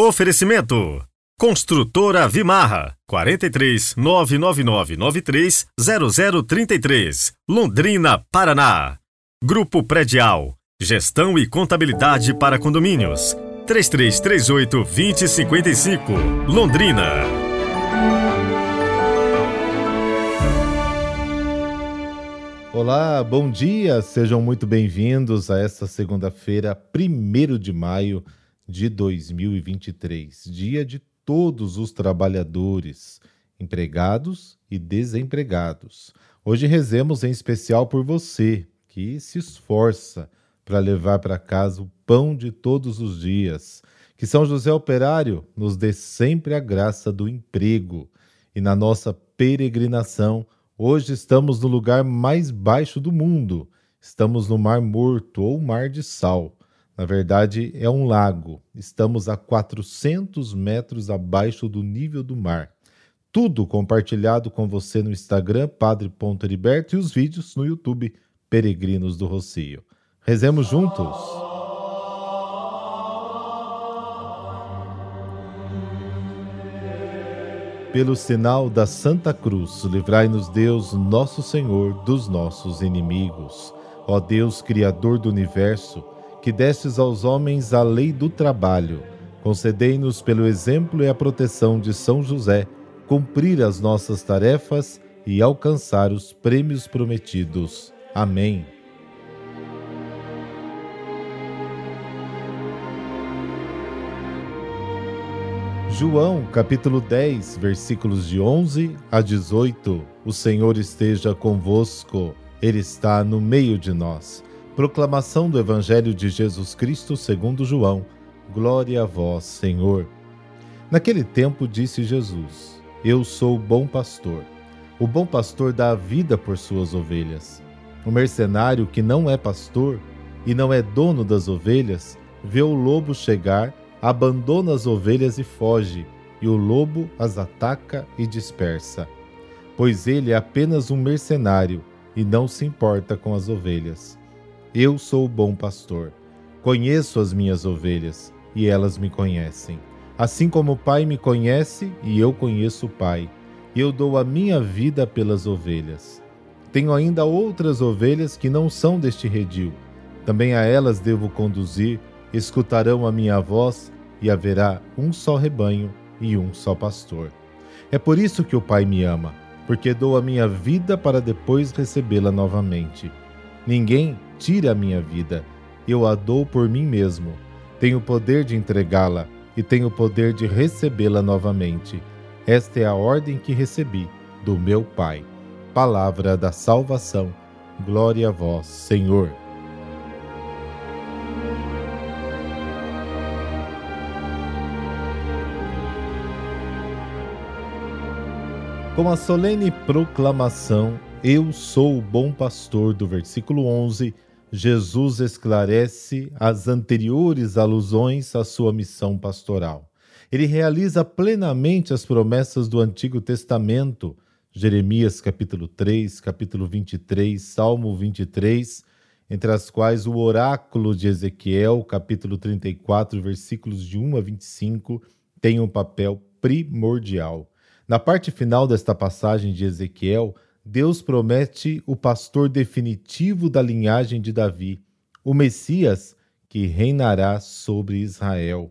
Oferecimento. Construtora Vimarra 43 99993 0033 Londrina, Paraná. Grupo Predial Gestão e Contabilidade para Condomínios. 3338 2055 Londrina. Olá, bom dia, sejam muito bem-vindos a esta segunda-feira, 1 de maio de 2023, dia de todos os trabalhadores, empregados e desempregados. Hoje rezemos em especial por você que se esforça para levar para casa o pão de todos os dias. Que São José Operário nos dê sempre a graça do emprego. E na nossa peregrinação, hoje estamos no lugar mais baixo do mundo. Estamos no Mar Morto ou Mar de Sal. Na verdade, é um lago. Estamos a 400 metros abaixo do nível do mar. Tudo compartilhado com você no Instagram, Padre.Heriberto, e os vídeos no YouTube, Peregrinos do Rocio. Rezemos juntos! Pelo sinal da Santa Cruz, livrai-nos Deus, nosso Senhor, dos nossos inimigos. Ó Deus, Criador do Universo, que destes aos homens a lei do trabalho, concedei-nos, pelo exemplo e a proteção de São José, cumprir as nossas tarefas e alcançar os prêmios prometidos. Amém. João, capítulo 10, versículos de 11 a 18. O Senhor esteja convosco, Ele está no meio de nós. Proclamação do Evangelho de Jesus Cristo segundo João. Glória a vós, Senhor. Naquele tempo disse Jesus: Eu sou o bom pastor. O bom pastor dá a vida por suas ovelhas. O mercenário que não é pastor e não é dono das ovelhas, vê o lobo chegar, abandona as ovelhas e foge, e o lobo as ataca e dispersa. Pois ele é apenas um mercenário e não se importa com as ovelhas. Eu sou o bom pastor. Conheço as minhas ovelhas e elas me conhecem. Assim como o Pai me conhece e eu conheço o Pai, e eu dou a minha vida pelas ovelhas. Tenho ainda outras ovelhas que não são deste redil. Também a elas devo conduzir, escutarão a minha voz e haverá um só rebanho e um só pastor. É por isso que o Pai me ama, porque dou a minha vida para depois recebê-la novamente. Ninguém tira a minha vida, eu a dou por mim mesmo. Tenho o poder de entregá-la e tenho o poder de recebê-la novamente. Esta é a ordem que recebi do meu Pai. Palavra da salvação. Glória a vós, Senhor. Com a solene proclamação, Eu sou o bom pastor, do versículo 11 Jesus esclarece as anteriores alusões à sua missão pastoral. Ele realiza plenamente as promessas do Antigo Testamento, Jeremias capítulo 3, capítulo 23, Salmo 23, entre as quais o oráculo de Ezequiel, capítulo 34, versículos de 1 a 25, tem um papel primordial. Na parte final desta passagem de Ezequiel, Deus promete o pastor definitivo da linhagem de Davi, o Messias que reinará sobre Israel.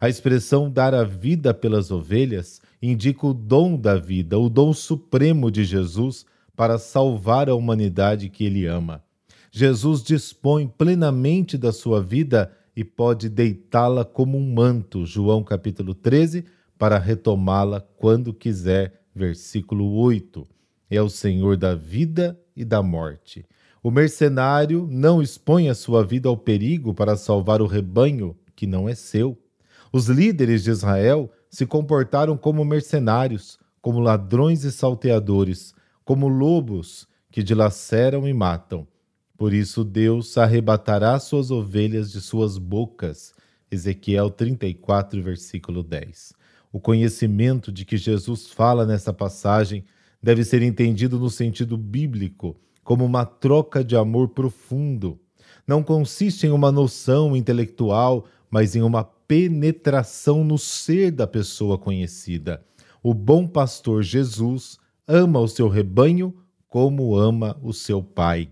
A expressão dar a vida pelas ovelhas indica o dom da vida, o dom supremo de Jesus para salvar a humanidade que ele ama. Jesus dispõe plenamente da sua vida e pode deitá-la como um manto, João capítulo 13, para retomá-la quando quiser, versículo 8 é o Senhor da vida e da morte. O mercenário não expõe a sua vida ao perigo para salvar o rebanho que não é seu. Os líderes de Israel se comportaram como mercenários, como ladrões e salteadores, como lobos que dilaceram e matam. Por isso Deus arrebatará suas ovelhas de suas bocas. Ezequiel 34, versículo 10. O conhecimento de que Jesus fala nessa passagem deve ser entendido no sentido bíblico, como uma troca de amor profundo. Não consiste em uma noção intelectual mas em uma penetração no ser da pessoa conhecida. O bom pastor Jesus ama o seu rebanho como ama o seu pai.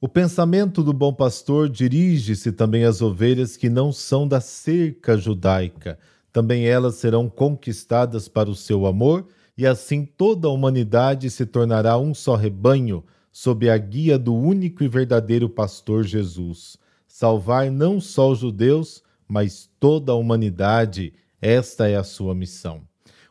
O pensamento do bom pastor dirige-se também às ovelhas que não são da cerca judaica. Também elas serão conquistadas para o seu amor, e assim toda a humanidade se tornará um só rebanho, sob a guia do único e verdadeiro pastor Jesus. Salvar não só os judeus, mas toda a humanidade, esta é a sua missão.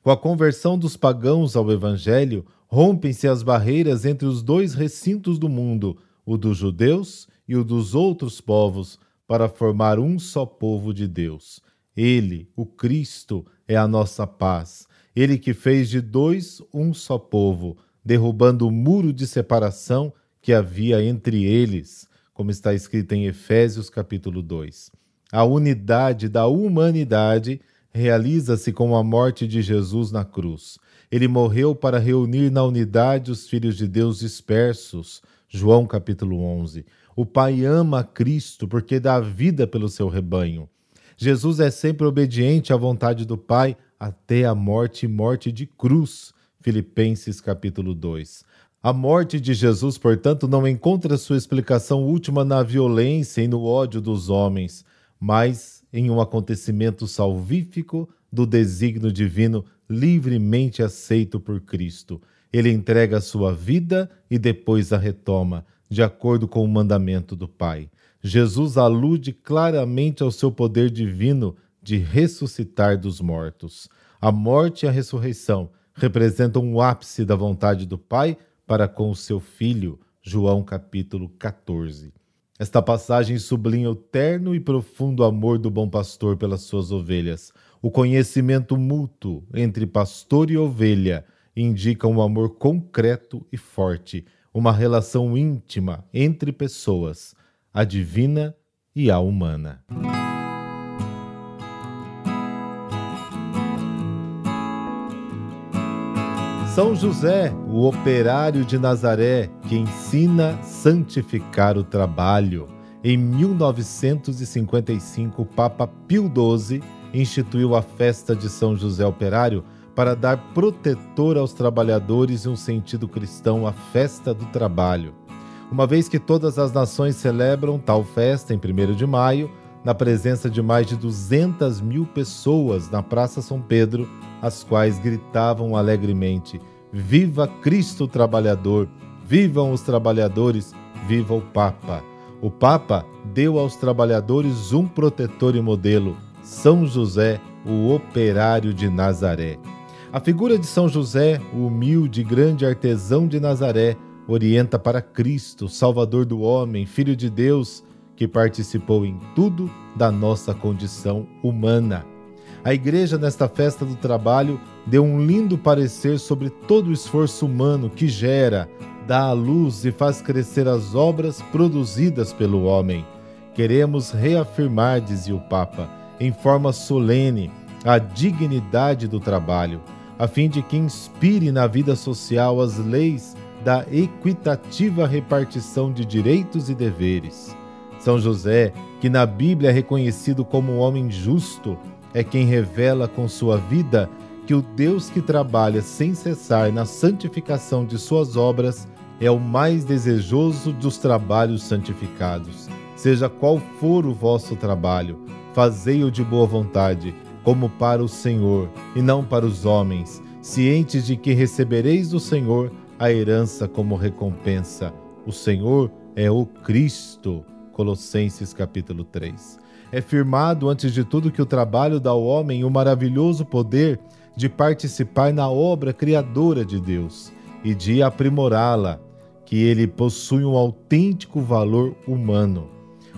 Com a conversão dos pagãos ao Evangelho, rompem-se as barreiras entre os dois recintos do mundo, o dos judeus e o dos outros povos, para formar um só povo de Deus. Ele, o Cristo, é a nossa paz. Ele que fez de dois um só povo, derrubando o muro de separação que havia entre eles, como está escrito em Efésios capítulo 2. A unidade da humanidade realiza-se com a morte de Jesus na cruz. Ele morreu para reunir na unidade os filhos de Deus dispersos, João capítulo 11. O Pai ama Cristo porque dá vida pelo seu rebanho. Jesus é sempre obediente à vontade do Pai até a morte morte de cruz. Filipenses capítulo 2. A morte de Jesus, portanto, não encontra sua explicação última na violência e no ódio dos homens, mas em um acontecimento salvífico do desígnio divino livremente aceito por Cristo. Ele entrega sua vida e depois a retoma, de acordo com o mandamento do Pai. Jesus alude claramente ao seu poder divino de ressuscitar dos mortos. A morte e a ressurreição representam o ápice da vontade do Pai para com o seu Filho. João capítulo 14. Esta passagem sublinha o terno e profundo amor do bom pastor pelas suas ovelhas. O conhecimento mútuo entre pastor e ovelha indica um amor concreto e forte, uma relação íntima entre pessoas, a divina e a humana. São José, o operário de Nazaré, que ensina santificar o trabalho. Em 1955, o Papa Pio XII instituiu a festa de São José Operário para dar protetor aos trabalhadores e um sentido cristão à festa do trabalho. Uma vez que todas as nações celebram tal festa em 1 de maio, na presença de mais de 200 mil pessoas na Praça São Pedro, as quais gritavam alegremente: Viva Cristo Trabalhador! Vivam os trabalhadores! Viva o Papa! O Papa deu aos trabalhadores um protetor e modelo, São José, o operário de Nazaré. A figura de São José, o humilde e grande artesão de Nazaré, orienta para Cristo, Salvador do homem, Filho de Deus, que participou em tudo da nossa condição humana. A igreja, nesta festa do trabalho, deu um lindo parecer sobre todo o esforço humano que gera, dá à luz e faz crescer as obras produzidas pelo homem. Queremos reafirmar, dizia o Papa, em forma solene, a dignidade do trabalho a fim de que inspire na vida social as leis da equitativa repartição de direitos e deveres. São José, que na Bíblia é reconhecido como um homem justo, é quem revela com sua vida que o Deus que trabalha sem cessar na santificação de suas obras é o mais desejoso dos trabalhos santificados. Seja qual for o vosso trabalho, fazei-o de boa vontade como para o Senhor e não para os homens, cientes de que recebereis do Senhor a herança como recompensa. O Senhor é o Cristo. Colossenses capítulo 3. É firmado antes de tudo que o trabalho dá ao homem o maravilhoso poder de participar na obra criadora de Deus e de aprimorá-la, que ele possui um autêntico valor humano.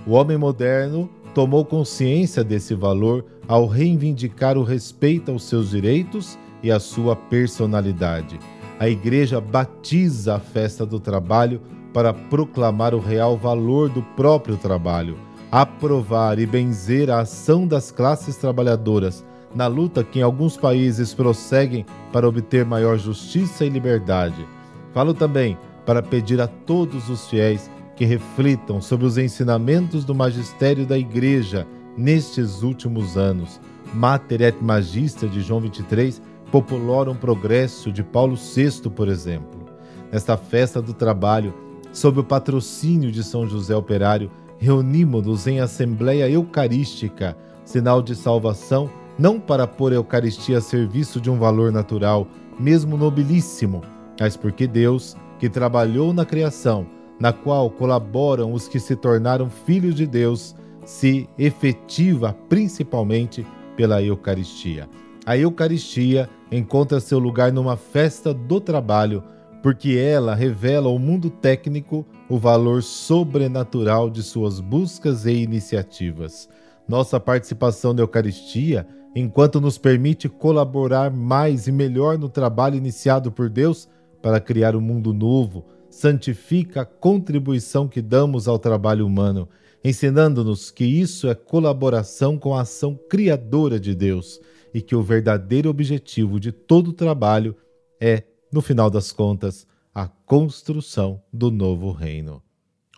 O homem moderno tomou consciência desse valor ao reivindicar o respeito aos seus direitos e à sua personalidade. A Igreja batiza a festa do trabalho para proclamar o real valor do próprio trabalho, aprovar e benzer a ação das classes trabalhadoras na luta que em alguns países prosseguem para obter maior justiça e liberdade. Falo também para pedir a todos os fiéis que reflitam sobre os ensinamentos do magistério da Igreja nestes últimos anos. Mater et Magister de João 23 populora um progresso de Paulo VI, por exemplo. Nesta festa do trabalho, sob o patrocínio de São José Operário, reunimos-nos em Assembleia Eucarística, sinal de salvação, não para pôr a Eucaristia a serviço de um valor natural, mesmo nobilíssimo, mas porque Deus, que trabalhou na criação, na qual colaboram os que se tornaram filhos de Deus, se efetiva principalmente pela Eucaristia. A Eucaristia encontra seu lugar numa festa do trabalho, porque ela revela ao mundo técnico o valor sobrenatural de suas buscas e iniciativas. Nossa participação na Eucaristia, enquanto nos permite colaborar mais e melhor no trabalho iniciado por Deus para criar um mundo novo, santifica a contribuição que damos ao trabalho humano, ensinando-nos que isso é colaboração com a ação criadora de Deus e que o verdadeiro objetivo de todo o trabalho é, no final das contas, a construção do novo reino.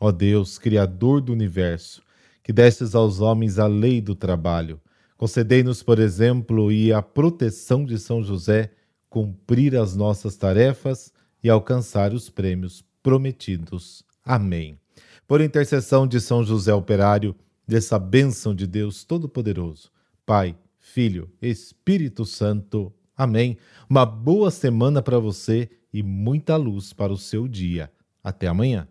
Ó Deus, Criador do universo, que destes aos homens a lei do trabalho, concedei-nos, por exemplo, e a proteção de São José, cumprir as nossas tarefas e alcançar os prêmios prometidos. Amém. Por intercessão de São José Operário, dessa bênção de Deus Todo-Poderoso, Pai, Filho, Espírito Santo. Amém. Uma boa semana para você e muita luz para o seu dia. Até amanhã.